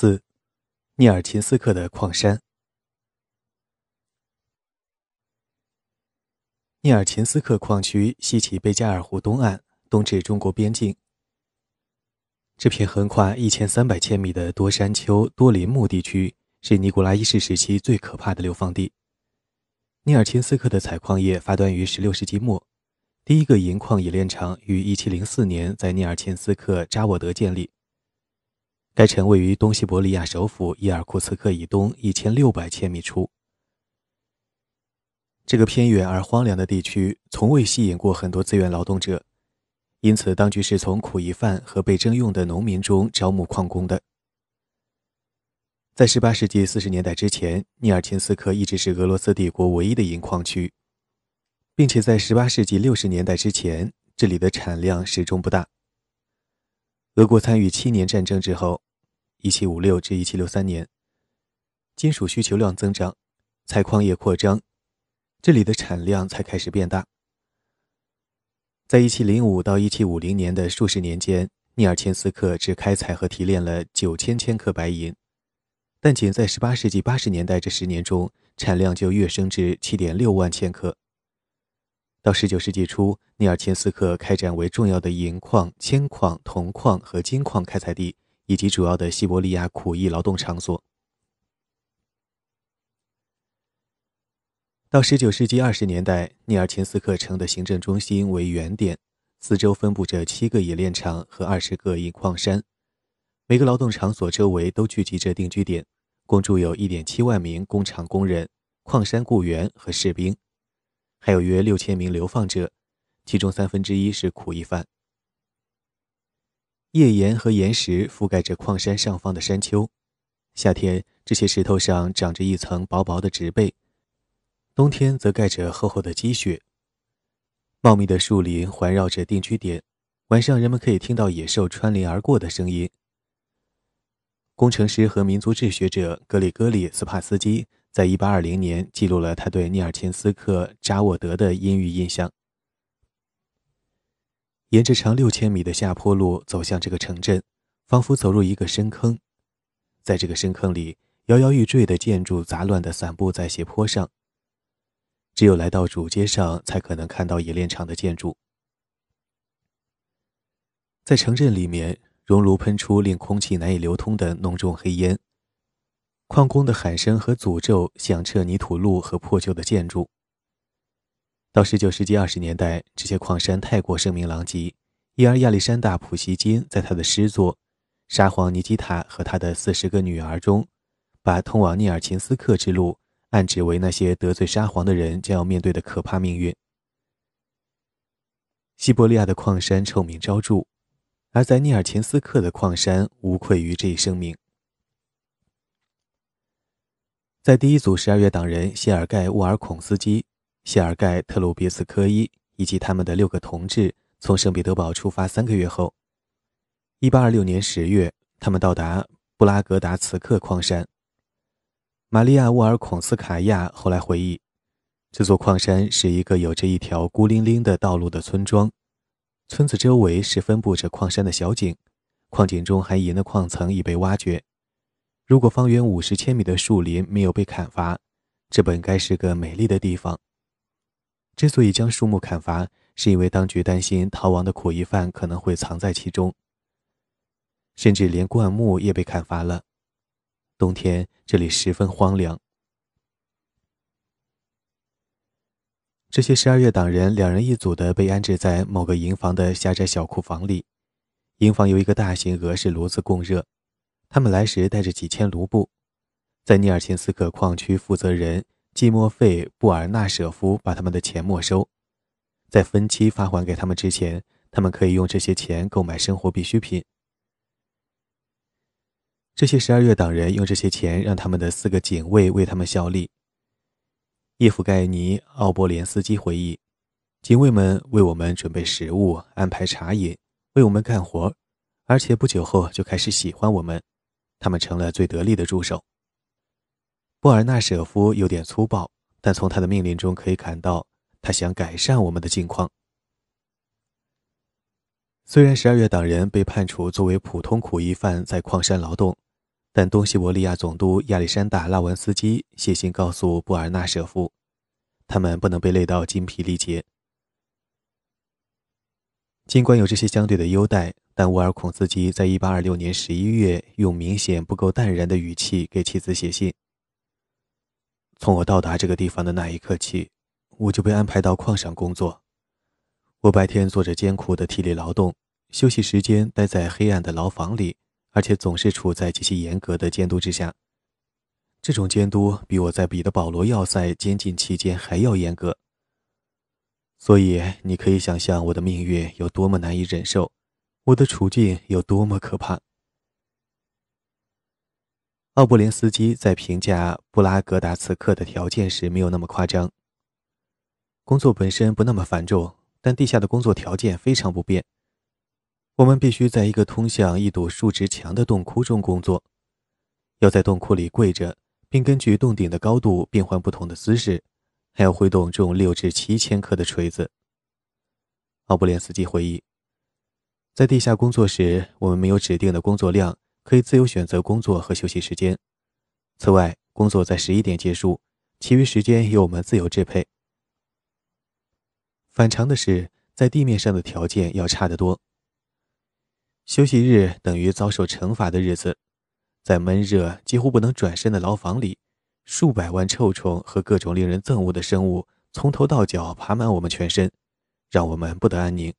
四，涅尔琴斯克的矿山。涅尔琴斯克矿区西起贝加尔湖东岸，东至中国边境。这片横跨一千三百千米的多山丘、多林木地区，是尼古拉一世时期最可怕的流放地。涅尔琴斯克的采矿业发端于16世纪末，第一个银矿冶炼厂于1704年在涅尔琴斯克扎沃德建立。该城位于东西伯利亚首府伊尔库茨克以东一千六百千米处。这个偏远而荒凉的地区从未吸引过很多自愿劳动者，因此当局是从苦役犯和被征用的农民中招募矿工的。在18世纪40年代之前，涅尔琴斯克一直是俄罗斯帝国唯一的银矿区，并且在18世纪60年代之前，这里的产量始终不大。俄国参与七年战争之后。一七五六至一七六三年，金属需求量增长，采矿业扩张，这里的产量才开始变大。在一七零五到一七五零年的数十年间，涅尔琴斯克只开采和提炼了九千千克白银，但仅在十八世纪八十年代这十年中，产量就跃升至七点六万千克。到十九世纪初，涅尔琴斯克开展为重要的银矿、铅矿、铜矿和金矿开采地。以及主要的西伯利亚苦役劳动场所。到十九世纪二十年代，涅尔琴斯克城的行政中心为原点，四周分布着七个冶炼厂和二十个银矿山，每个劳动场所周围都聚集着定居点，共住有一点七万名工厂工人、矿山雇员和士兵，还有约六千名流放者，其中三分之一是苦役犯。页岩和岩石覆盖着矿山上方的山丘，夏天这些石头上长着一层薄薄的植被，冬天则盖着厚厚的积雪。茂密的树林环绕着定居点，晚上人们可以听到野兽穿林而过的声音。工程师和民族志学者格里戈里·斯帕斯基在1820年记录了他对涅尔琴斯克扎沃德的阴郁印象。沿着长六千米的下坡路走向这个城镇，仿佛走入一个深坑。在这个深坑里，摇摇欲坠的建筑杂乱地散布在斜坡上。只有来到主街上，才可能看到冶炼厂的建筑。在城镇里面，熔炉喷出令空气难以流通的浓重黑烟，矿工的喊声和诅咒响彻泥土路和破旧的建筑。到十九世纪二十年代，这些矿山太过声名狼藉，因而亚历山大·普希金在他的诗作《沙皇尼基塔和他的四十个女儿》中，把通往涅尔琴斯克之路暗指为那些得罪沙皇的人将要面对的可怕命运。西伯利亚的矿山臭名昭著，而在涅尔琴斯克的矿山无愧于这一声名。在第一组十二月党人谢尔盖·沃尔孔斯基。谢尔盖·特鲁别茨科伊以及他们的六个同志从圣彼得堡出发三个月后，1826年10月，他们到达布拉格达茨克矿山。玛利亚·沃尔孔斯卡娅后来回忆，这座矿山是一个有着一条孤零零的道路的村庄，村子周围是分布着矿山的小井，矿井中含银的矿层已被挖掘。如果方圆五十千米的树林没有被砍伐，这本该是个美丽的地方。之所以将树木砍伐，是因为当局担心逃亡的苦役犯可能会藏在其中。甚至连灌木也被砍伐了。冬天这里十分荒凉。这些十二月党人两人一组的被安置在某个营房的狭窄小库房里，营房由一个大型俄式炉子供热。他们来时带着几千卢布，在尼尔琴斯克矿区负责人。季莫费·布尔纳舍夫把他们的钱没收，在分期发还给他们之前，他们可以用这些钱购买生活必需品。这些十二月党人用这些钱让他们的四个警卫为他们效力。叶夫盖尼·奥波连斯基回忆，警卫们为我们准备食物、安排茶饮、为我们干活，而且不久后就开始喜欢我们，他们成了最得力的助手。布尔纳舍夫有点粗暴，但从他的命令中可以看到，他想改善我们的境况。虽然十二月党人被判处作为普通苦役犯在矿山劳动，但东西伯利亚总督亚历山大·拉文斯基写信告诉布尔纳舍夫，他们不能被累到精疲力竭。尽管有这些相对的优待，但沃尔孔斯基在1826年11月用明显不够淡然的语气给妻子写信：“从我到达这个地方的那一刻起，我就被安排到矿上工作。我白天做着艰苦的体力劳动，休息时间待在黑暗的牢房里，而且总是处在极其严格的监督之下。这种监督比我在彼得保罗要塞监禁期间还要严格。”所以，你可以想象我的命运有多么难以忍受，我的处境有多么可怕。奥布连斯基在评价布拉格达此刻的条件时没有那么夸张。工作本身不那么繁重，但地下的工作条件非常不便。我们必须在一个通向一堵竖直墙的洞窟中工作，要在洞窟里跪着，并根据洞顶的高度变换不同的姿势。还要挥动重六至七千克的锤子。奥布连斯基回忆，在地下工作时，我们没有指定的工作量，可以自由选择工作和休息时间。此外，工作在十一点结束，其余时间由我们自由支配。反常的是，在地面上的条件要差得多。休息日等于遭受惩罚的日子，在闷热、几乎不能转身的牢房里。数百万臭虫和各种令人憎恶的生物从头到脚爬满我们全身，让我们不得安宁。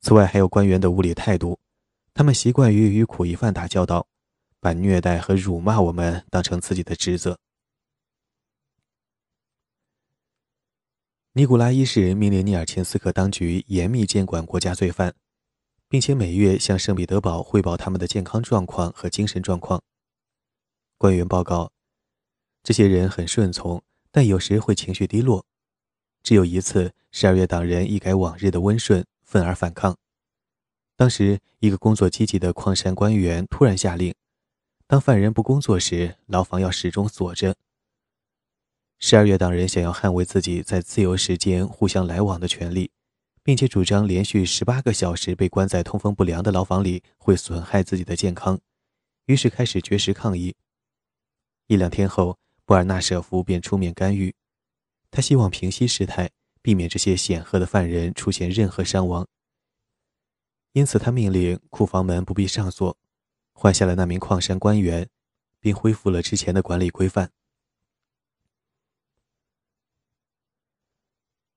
此外，还有官员的无理态度，他们习惯于与苦役犯打交道，把虐待和辱骂我们当成自己的职责。尼古拉一世命令尼尔钦斯克当局严密监管国家罪犯，并且每月向圣彼得堡汇报他们的健康状况和精神状况。官员报告。这些人很顺从，但有时会情绪低落。只有一次，十二月党人一改往日的温顺，愤而反抗。当时，一个工作积极的矿山官员突然下令：当犯人不工作时，牢房要始终锁着。十二月党人想要捍卫自己在自由时间互相来往的权利，并且主张连续十八个小时被关在通风不良的牢房里会损害自己的健康，于是开始绝食抗议。一两天后。布尔纳舍夫便出面干预，他希望平息事态，避免这些显赫的犯人出现任何伤亡。因此，他命令库房门不必上锁，换下了那名矿山官员，并恢复了之前的管理规范。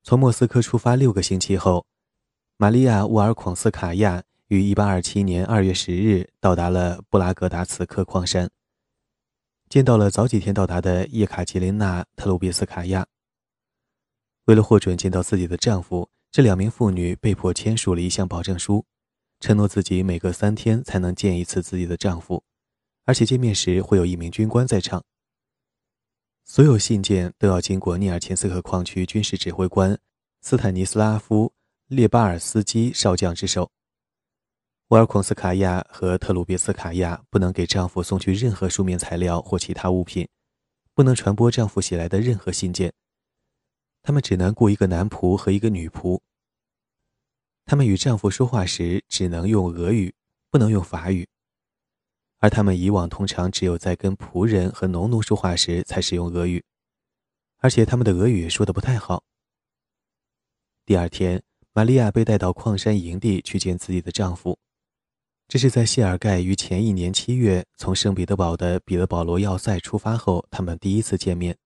从莫斯科出发六个星期后，玛利亚·乌尔孔斯卡娅于1827年2月10日到达了布拉格达茨克矿山。见到了早几天到达的叶卡捷琳娜·特鲁别斯卡娅。为了获准见到自己的丈夫，这两名妇女被迫签署了一项保证书，承诺自己每隔三天才能见一次自己的丈夫，而且见面时会有一名军官在场。所有信件都要经过涅尔琴斯克矿区军事指挥官斯坦尼斯拉夫·列巴尔斯基少将之手。沃尔孔斯卡娅和特鲁别斯卡娅不能给丈夫送去任何书面材料或其他物品，不能传播丈夫写来的任何信件。他们只能雇一个男仆和一个女仆。他们与丈夫说话时只能用俄语，不能用法语。而他们以往通常只有在跟仆人和农奴说话时才使用俄语，而且他们的俄语说得不太好。第二天，玛利亚被带到矿山营地去见自己的丈夫。这是在谢尔盖于前一年七月从圣彼得堡的彼得保罗要塞出发后，他们第一次见面。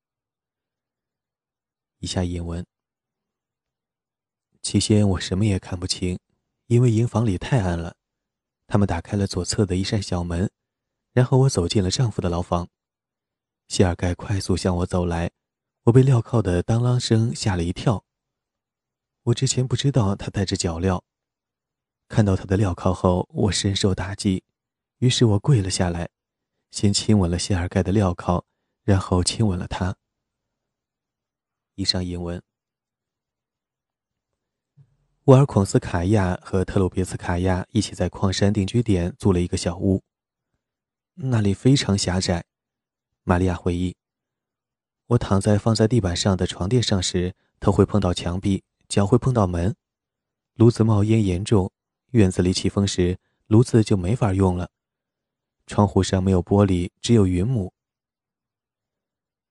以下引文：起先我什么也看不清，因为营房里太暗了。他们打开了左侧的一扇小门，然后我走进了丈夫的牢房。谢尔盖快速向我走来，我被镣铐的当啷声吓了一跳。我之前不知道他戴着脚镣。看到他的镣铐后，我深受打击，于是我跪了下来，先亲吻了谢尔盖的镣铐，然后亲吻了他。以上引文。沃尔孔斯卡娅和特鲁别斯卡娅一起在矿山定居点租了一个小屋，那里非常狭窄。玛利亚回忆：“我躺在放在地板上的床垫上时，头会碰到墙壁，脚会碰到门，炉子冒烟严重。”院子里起风时，炉子就没法用了。窗户上没有玻璃，只有云母。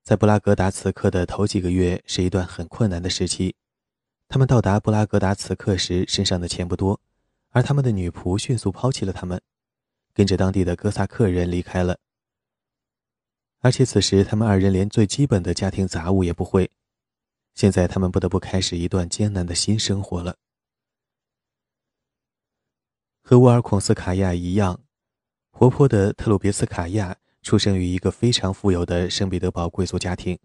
在布拉格达此刻的头几个月是一段很困难的时期。他们到达布拉格达茨克时，身上的钱不多，而他们的女仆迅速抛弃了他们，跟着当地的哥萨克人离开了。而且此时他们二人连最基本的家庭杂物也不会。现在他们不得不开始一段艰难的新生活了。和沃尔孔斯卡亚一样，活泼的特鲁别斯卡亚出生于一个非常富有的圣彼得堡贵族家庭。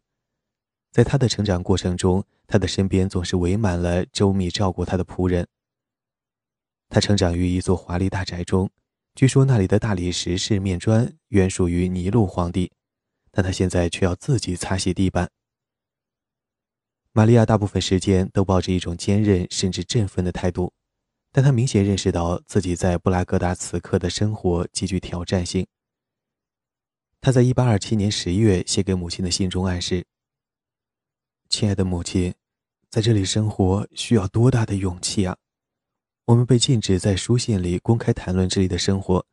在他的成长过程中，他的身边总是围满了周密照顾他的仆人。他成长于一座华丽大宅中，据说那里的大理石式面砖原属于尼禄皇帝，但他现在却要自己擦洗地板。玛利亚大部分时间都抱着一种坚韧甚至振奋的态度，但她明显认识到自己在布拉格达此刻的生活极具挑战性。他在1827年十月写给母亲的信中暗示。亲爱的母亲，在这里生活需要多大的勇气啊！我们被禁止在书信里公开谈论这里的生活，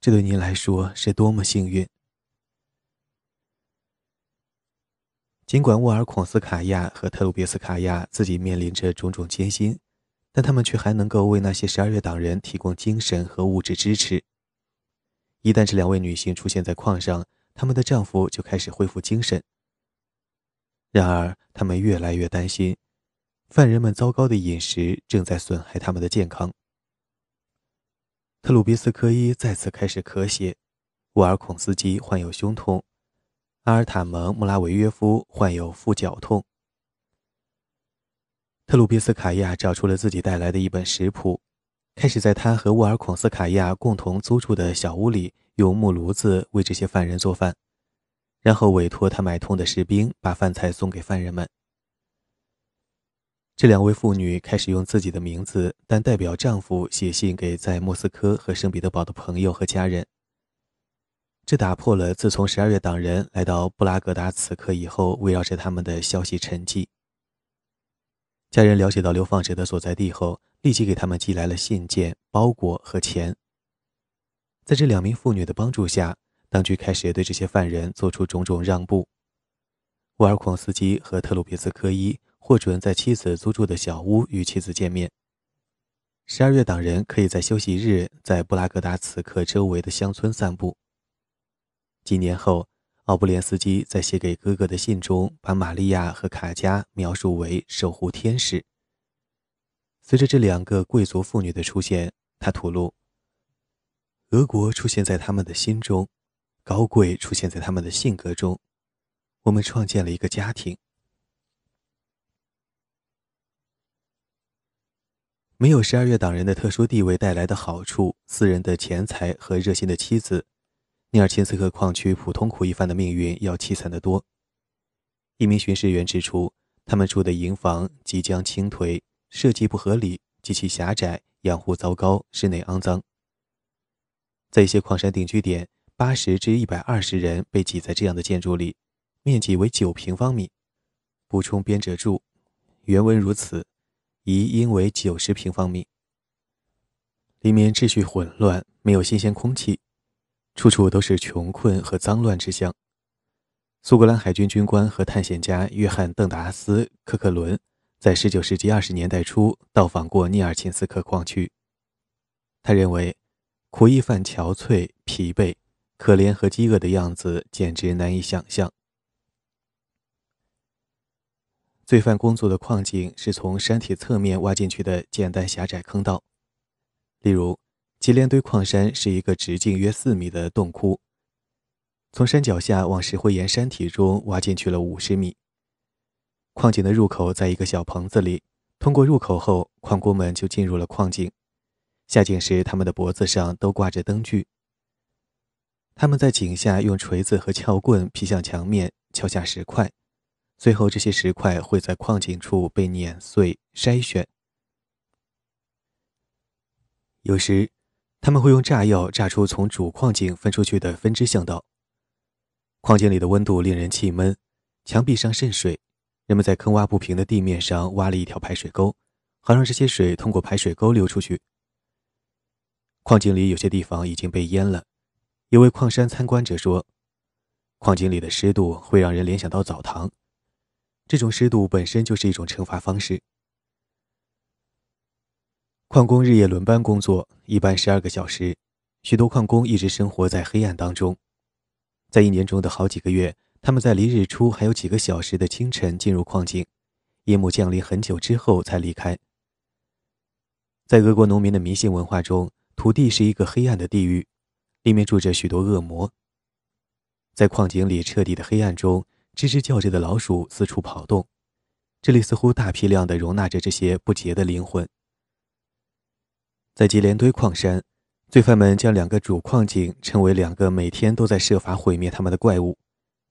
这对您来说是多么幸运。尽管沃尔孔斯卡娅和特鲁别斯卡娅自己面临着种种艰辛，但他们却还能够为那些十二月党人提供精神和物质支持。一旦这两位女性出现在矿上，他们的丈夫就开始恢复精神。然而，他们越来越担心，犯人们糟糕的饮食正在损害他们的健康。特鲁比斯科伊再次开始咳血，沃尔孔斯基患有胸痛，阿尔塔蒙穆拉维约夫患有腹绞痛。特鲁比斯卡亚找出了自己带来的一本食谱，开始在他和沃尔孔斯卡亚共同租住的小屋里用木炉子为这些犯人做饭。然后委托他买通的士兵把饭菜送给犯人们。这两位妇女开始用自己的名字，但代表丈夫写信给在莫斯科和圣彼得堡的朋友和家人。这打破了自从十二月党人来到布拉格达此刻以后围绕着他们的消息沉寂。家人了解到流放者的所在地后，立即给他们寄来了信件、包裹和钱。在这两名妇女的帮助下。当局开始对这些犯人做出种种让步。沃尔孔斯基和特鲁别茨科伊获准在妻子租住的小屋与妻子见面。十二月党人可以在休息日在布拉格达此刻周围的乡村散步。几年后，奥布连斯基在写给哥哥的信中把玛利亚和卡佳描述为守护天使。随着这两个贵族妇女的出现，他吐露：俄国出现在他们的心中。高贵出现在他们的性格中，我们创建了一个家庭。没有十二月党人的特殊地位带来的好处，私人的钱财和热心的妻子，尼尔钦斯克矿区普通苦役犯的命运要凄惨得多。一名巡视员指出，他们住的营房即将倾颓，设计不合理，极其狭窄，养护糟糕，室内肮脏。在一些矿山定居点。八十至一百二十人被挤在这样的建筑里，面积为九平方米。补充编者注：原文如此，疑应为九十平方米。里面秩序混乱，没有新鲜空气，处处都是穷困和脏乱之象。苏格兰海军军官和探险家约翰·邓达斯·科克伦在十九世纪二十年代初到访过尼尔钦斯克矿区。他认为，苦役犯憔悴、疲惫。可怜和饥饿的样子简直难以想象。罪犯工作的矿井是从山体侧面挖进去的简单狭窄坑道，例如吉连堆矿山是一个直径约四米的洞窟，从山脚下往石灰岩山体中挖进去了五十米。矿井的入口在一个小棚子里，通过入口后，矿工们就进入了矿井。下井时，他们的脖子上都挂着灯具。他们在井下用锤子和撬棍劈向墙面，敲下石块，随后这些石块会在矿井处被碾碎、筛选。有时，他们会用炸药炸出从主矿井分出去的分支巷道。矿井里的温度令人气闷，墙壁上渗水。人们在坑洼不平的地面上挖了一条排水沟，好让这些水通过排水沟流出去。矿井里有些地方已经被淹了。一位矿山参观者说：“矿井里的湿度会让人联想到澡堂，这种湿度本身就是一种惩罚方式。”矿工日夜轮班工作，一般十二个小时，许多矿工一直生活在黑暗当中。在一年中的好几个月，他们在离日出还有几个小时的清晨进入矿井，夜幕降临很久之后才离开。在俄国农民的迷信文化中，土地是一个黑暗的地狱，里面住着许多恶魔。在矿井里彻底的黑暗中，吱吱叫着的老鼠四处跑动，这里似乎大批量的容纳着这些不洁的灵魂。在吉连堆矿山，罪犯们将两个主矿井称为两个每天都在设法毁灭他们的怪物，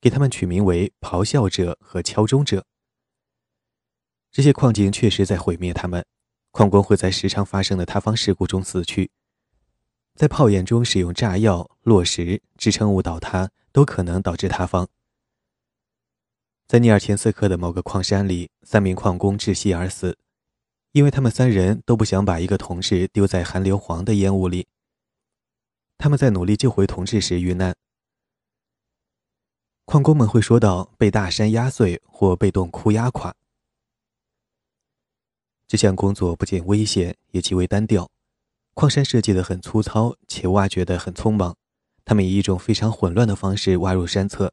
给他们取名为“咆哮者”和“敲钟者”。这些矿井确实在毁灭他们，矿工会在时常发生的塌方事故中死去，在炮眼中使用炸药、落石、支撑物倒塌都可能导致塌方。在尼尔钱斯克的某个矿山里，三名矿工窒息而死。因为他们三人都不想把一个同事丢在含硫磺的烟雾里，他们在努力救回同志时遇难。矿工们会说到被大山压碎或被洞窟压垮。这项工作不仅危险，也极为单调。矿山设计的很粗糙，且挖掘的很匆忙。他们以一种非常混乱的方式挖入山侧，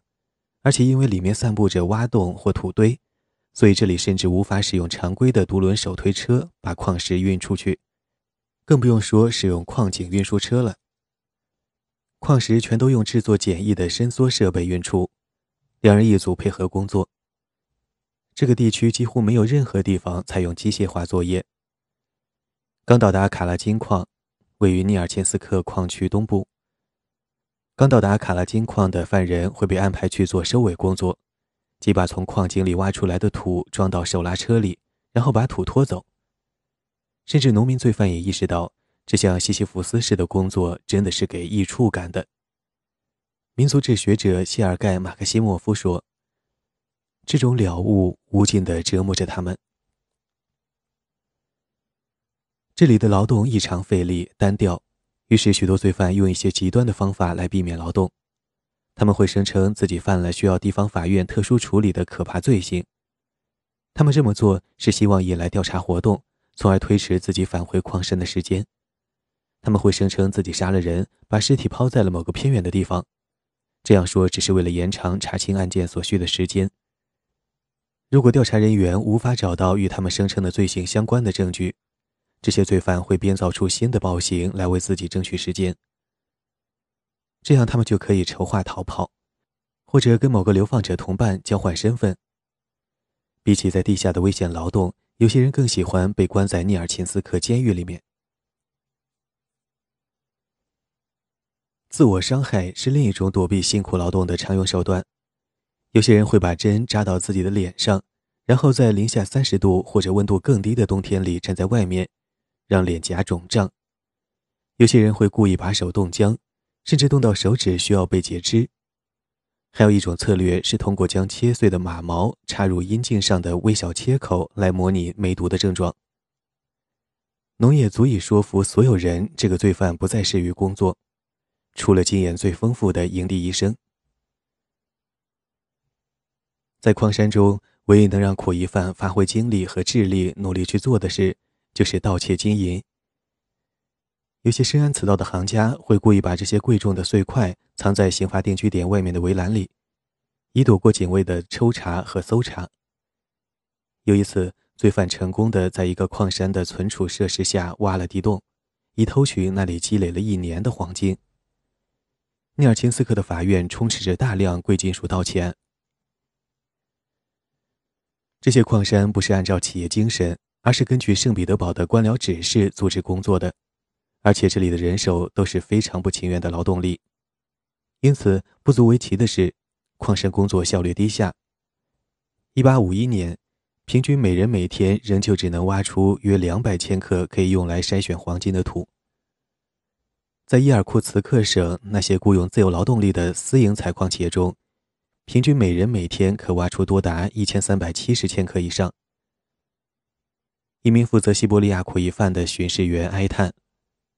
而且因为里面散布着挖洞或土堆。所以这里甚至无法使用常规的独轮手推车把矿石运出去，更不用说使用矿井运输车了。矿石全都用制作简易的伸缩设备运出，两人一组配合工作。这个地区几乎没有任何地方采用机械化作业。刚到达卡拉金矿，位于尼尔钦斯克矿区东部。刚到达卡拉金矿的犯人会被安排去做收尾工作。即把从矿井里挖出来的土装到手拉车里，然后把土拖走。甚至农民罪犯也意识到，这项西西弗斯式的工作真的是给益处干的。民族志学者谢尔盖·马克西莫夫说：“这种了悟无尽地折磨着他们。这里的劳动异常费力单调，于是许多罪犯用一些极端的方法来避免劳动。”他们会声称自己犯了需要地方法院特殊处理的可怕罪行。他们这么做是希望引来调查活动，从而推迟自己返回矿山的时间。他们会声称自己杀了人，把尸体抛在了某个偏远的地方。这样说只是为了延长查清案件所需的时间。如果调查人员无法找到与他们声称的罪行相关的证据，这些罪犯会编造出新的暴行来为自己争取时间。这样，他们就可以筹划逃跑，或者跟某个流放者同伴交换身份。比起在地下的危险劳动，有些人更喜欢被关在尼尔琴斯克监狱里面。自我伤害是另一种躲避辛苦劳动的常用手段。有些人会把针扎到自己的脸上，然后在零下三十度或者温度更低的冬天里站在外面，让脸颊肿胀。有些人会故意把手冻僵。甚至冻到手指需要被截肢。还有一种策略是通过将切碎的马毛插入阴茎上的微小切口来模拟梅毒的症状。农业足以说服所有人，这个罪犯不再适于工作，除了经验最丰富的营地医生。在矿山中，唯一能让苦役犯发挥精力和智力努力去做的事，就是盗窃金银。有些深谙此道的行家会故意把这些贵重的碎块藏在刑罚定居点外面的围栏里，以躲过警卫的抽查和搜查。有一次，罪犯成功的在一个矿山的存储设施下挖了地洞，以偷取那里积累了一年的黄金。尼尔钦斯克的法院充斥着大量贵金属盗窃案。这些矿山不是按照企业精神，而是根据圣彼得堡的官僚指示组织工作的。而且这里的人手都是非常不情愿的劳动力，因此不足为奇的是，矿山工作效率低下。1851年，平均每人每天仍旧只能挖出约两百千克可以用来筛选黄金的土。在伊尔库茨克省那些雇佣自由劳动力的私营采矿企业中，平均每人每天可挖出多达一千三百七十千克以上。一名负责西伯利亚苦役犯的巡视员哀叹。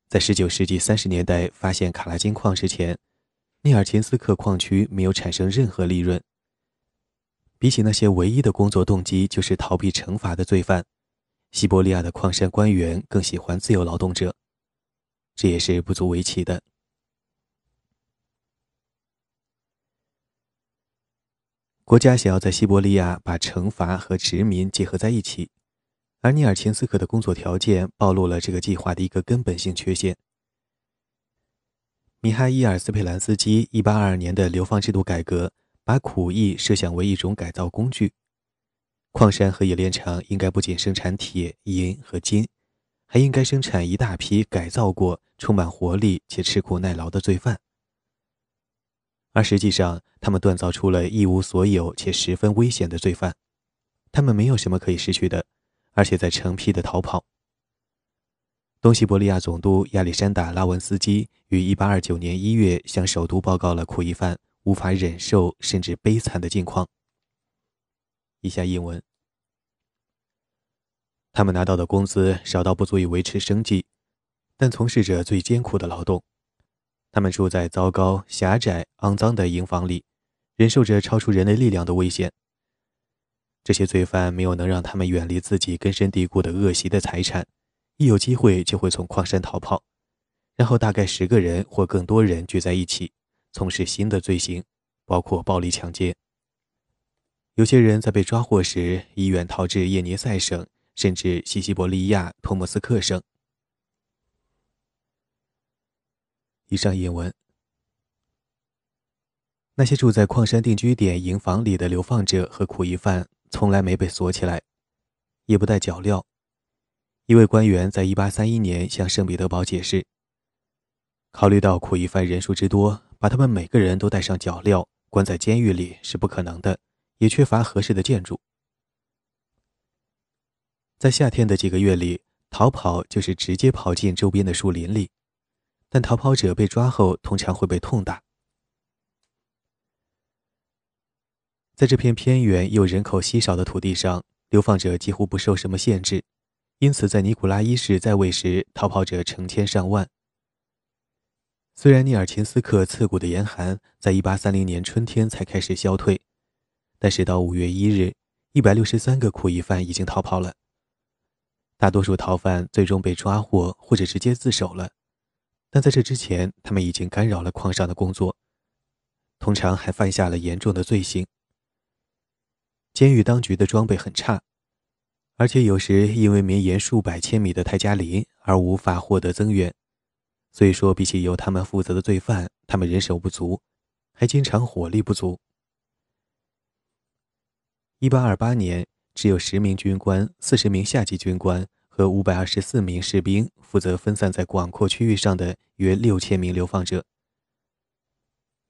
在19世纪30年代发现卡拉金矿之前，涅尔琴斯克矿区没有产生任何利润。比起那些唯一的工作动机就是逃避惩罚的罪犯，西伯利亚的矿山官员更喜欢自由劳动者，这也是不足为奇的。国家想要在西伯利亚把惩罚和殖民结合在一起，而尼尔琴斯克的工作条件暴露了这个计划的一个根本性缺陷。米哈伊尔·斯佩兰斯基1822年的流放制度改革。把苦役设想为一种改造工具，矿山和冶炼厂应该不仅生产铁、银和金，还应该生产一大批改造过、充满活力且吃苦耐劳的罪犯。而实际上，他们锻造出了一无所有且十分危险的罪犯，他们没有什么可以失去的，而且在成批的逃跑。东西伯利亚总督亚历山大·拉文斯基于1829年1月向首都报告了苦役犯。无法忍受甚至悲惨的境况。以下译文：他们拿到的工资少到不足以维持生计，但从事着最艰苦的劳动。他们住在糟糕、狭窄、肮脏的营房里，忍受着超出人类力量的危险。这些罪犯没有能让他们远离自己根深蒂固的恶习的财产，一有机会就会从矿山逃跑，然后大概十个人或更多人聚在一起。从事新的罪行，包括暴力抢劫。有些人在被抓获时，已远逃至叶尼塞省，甚至西西伯利亚托莫斯克省。以上引文。那些住在矿山定居点营房里的流放者和苦役犯，从来没被锁起来，也不带脚镣。一位官员在1831年向圣彼得堡解释，考虑到苦役犯人数之多。把他们每个人都戴上脚镣，关在监狱里是不可能的，也缺乏合适的建筑。在夏天的几个月里，逃跑就是直接跑进周边的树林里，但逃跑者被抓后通常会被痛打。在这片偏远又人口稀少的土地上，流放者几乎不受什么限制，因此在尼古拉一世在位时，逃跑者成千上万。虽然尼尔琴斯克刺骨的严寒在1830年春天才开始消退，但是到5月1日，163个苦役犯已经逃跑了。大多数逃犯最终被抓获或者直接自首了，但在这之前，他们已经干扰了矿上的工作，通常还犯下了严重的罪行。监狱当局的装备很差，而且有时因为绵延数百千米的泰加林而无法获得增援。所以说，比起由他们负责的罪犯，他们人手不足，还经常火力不足。一八二八年，只有十名军官、四十名下级军官和五百二十四名士兵负责分散在广阔区域上的约六千名流放者。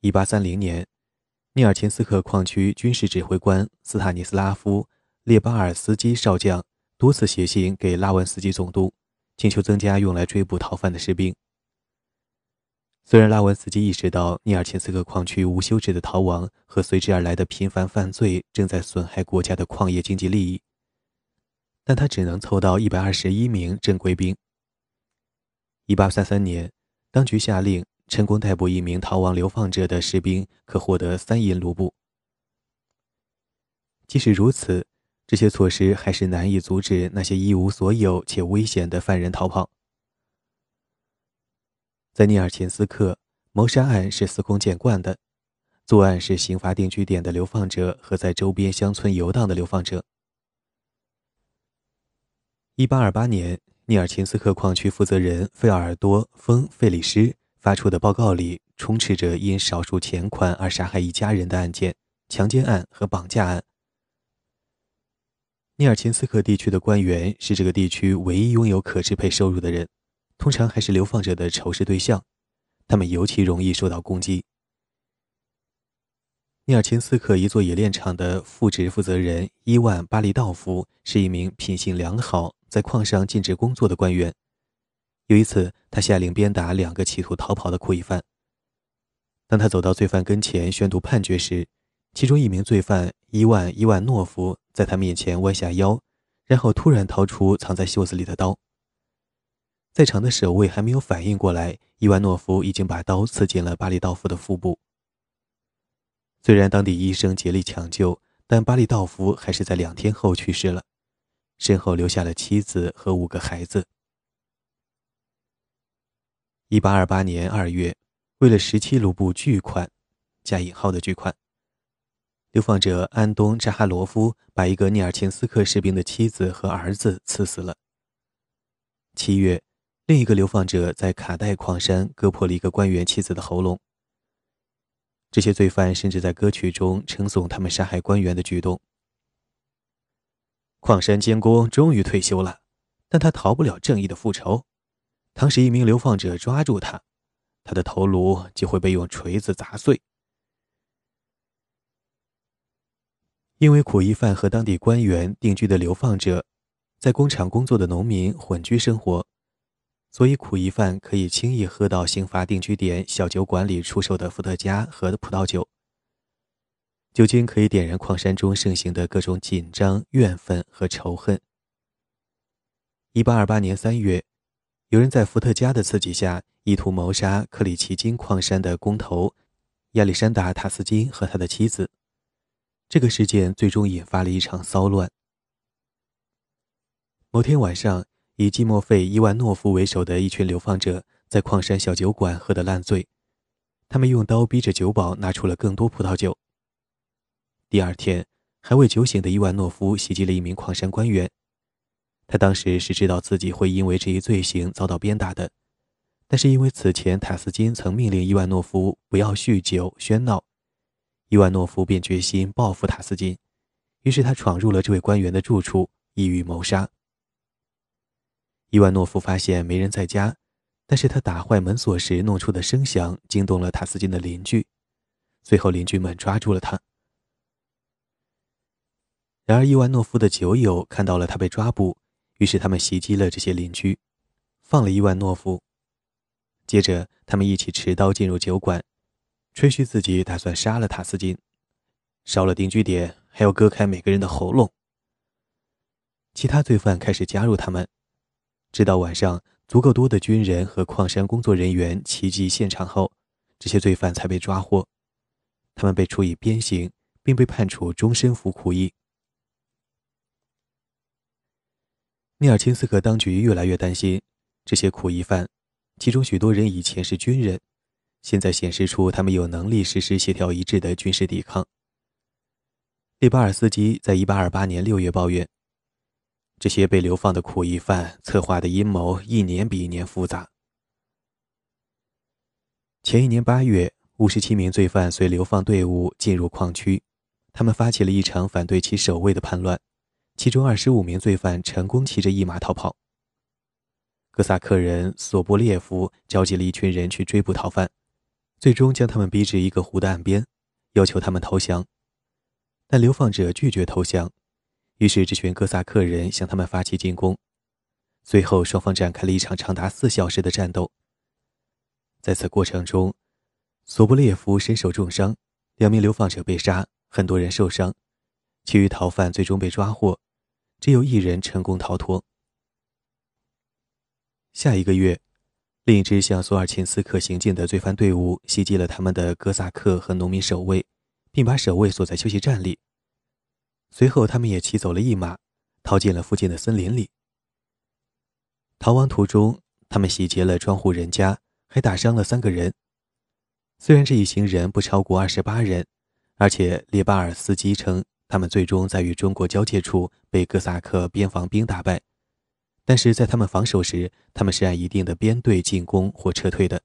一八三零年，涅尔琴斯克矿区军事指挥官斯塔尼斯拉夫·列巴尔斯基少将多次写信给拉文斯基总督，请求增加用来追捕逃犯的士兵。虽然拉文斯基意识到尼尔琴斯克矿区无休止的逃亡和随之而来的频繁犯罪正在损害国家的矿业经济利益，但他只能凑到一百二十一名正规兵。一八三三年，当局下令成功逮捕一名逃亡流放者的士兵可获得三银卢布。即使如此，这些措施还是难以阻止那些一无所有且危险的犯人逃跑。在尼尔琴斯克，谋杀案是司空见惯的，作案是刑罚定居点的流放者和在周边乡村游荡的流放者。一八二八年，尼尔琴斯克矿区负责人费尔多·丰·费里斯发出的报告里，充斥着因少数钱款而杀害一家人的案件、强奸案和绑架案。尼尔琴斯克地区的官员是这个地区唯一拥有可支配收入的人。通常还是流放者的仇视对象，他们尤其容易受到攻击。尼尔琴斯克一座冶炼厂的副职负责人伊万·巴利道夫是一名品行良好、在矿上尽职工作的官员。有一次，他下令鞭打两个企图逃跑的苦役犯。当他走到罪犯跟前宣读判决时，其中一名罪犯伊万·伊万诺夫在他面前弯下腰，然后突然掏出藏在袖子里的刀。在场的守卫还没有反应过来，伊万诺夫已经把刀刺进了巴里道夫的腹部。虽然当地医生竭力抢救，但巴里道夫还是在两天后去世了，身后留下了妻子和五个孩子。一八二八年二月，为了十七卢布巨款（加引号的巨款），流放者安东扎哈罗夫把一个涅尔琴斯克士兵的妻子和儿子刺死了。七月。另一个流放者在卡代矿山割破了一个官员妻子的喉咙。这些罪犯甚至在歌曲中称颂他们杀害官员的举动。矿山监工终于退休了，但他逃不了正义的复仇。当时一名流放者抓住他，他的头颅就会被用锤子砸碎。因为苦役犯和当地官员定居的流放者，在工厂工作的农民混居生活。所以，苦役犯可以轻易喝到刑罚定居点小酒馆里出售的伏特加和葡萄酒。酒精可以点燃矿山中盛行的各种紧张、怨愤和仇恨。一八二八年三月，有人在伏特加的刺激下，意图谋杀克里奇金矿山的工头亚历山大·塔斯金和他的妻子。这个事件最终引发了一场骚乱。某天晚上。以季莫费·伊万诺夫为首的一群流放者在矿山小酒馆喝得烂醉，他们用刀逼着酒保拿出了更多葡萄酒。第二天，还未酒醒的伊万诺夫袭击了一名矿山官员，他当时是知道自己会因为这一罪行遭到鞭打的，但是因为此前塔斯金曾命令伊万诺夫不要酗酒喧闹，伊万诺夫便决心报复塔斯金，于是他闯入了这位官员的住处，意欲谋杀。伊万诺夫发现没人在家，但是他打坏门锁时弄出的声响惊动了塔斯金的邻居，最后邻居们抓住了他。然而伊万诺夫的酒友看到了他被抓捕，于是他们袭击了这些邻居，放了伊万诺夫。接着他们一起持刀进入酒馆，吹嘘自己打算杀了塔斯金，烧了定居点，还要割开每个人的喉咙。其他罪犯开始加入他们。直到晚上，足够多的军人和矿山工作人员齐聚现场后，这些罪犯才被抓获。他们被处以鞭刑，并被判处终身服苦役。涅尔钦斯克当局越来越担心这些苦役犯，其中许多人以前是军人，现在显示出他们有能力实施协调一致的军事抵抗。利巴尔斯基在1828年6月抱怨。这些被流放的苦役犯策划的阴谋一年比一年复杂。前一年八月，五十七名罪犯随流放队伍进入矿区，他们发起了一场反对其守卫的叛乱，其中二十五名罪犯成功骑着一马逃跑。哥萨克人索波列夫召集了一群人去追捕逃犯，最终将他们逼至一个湖的岸边，要求他们投降，但流放者拒绝投降。于是，这群哥萨克人向他们发起进攻，随后双方展开了一场长达四小时的战斗。在此过程中，索布列夫身受重伤，两名流放者被杀，很多人受伤，其余逃犯最终被抓获，只有一人成功逃脱。下一个月，另一支向索尔钦斯克行进的罪犯队伍袭击了他们的哥萨克和农民守卫，并把守卫锁在休息站里。随后，他们也骑走了一马，逃进了附近的森林里。逃亡途中，他们洗劫了庄户人家，还打伤了三个人。虽然这一行人不超过二十八人，而且列巴尔斯基称他们最终在与中国交界处被哥萨克边防兵打败，但是在他们防守时，他们是按一定的编队进攻或撤退的。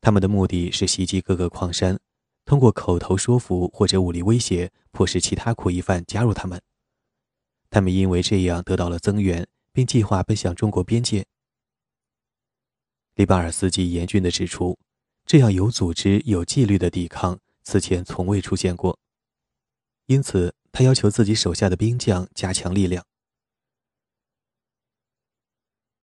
他们的目的是袭击各个矿山。通过口头说服或者武力威胁，迫使其他苦役犯加入他们。他们因为这样得到了增援，并计划奔向中国边界。利巴尔斯基严峻地指出，这样有组织、有纪律的抵抗此前从未出现过。因此，他要求自己手下的兵将加强力量。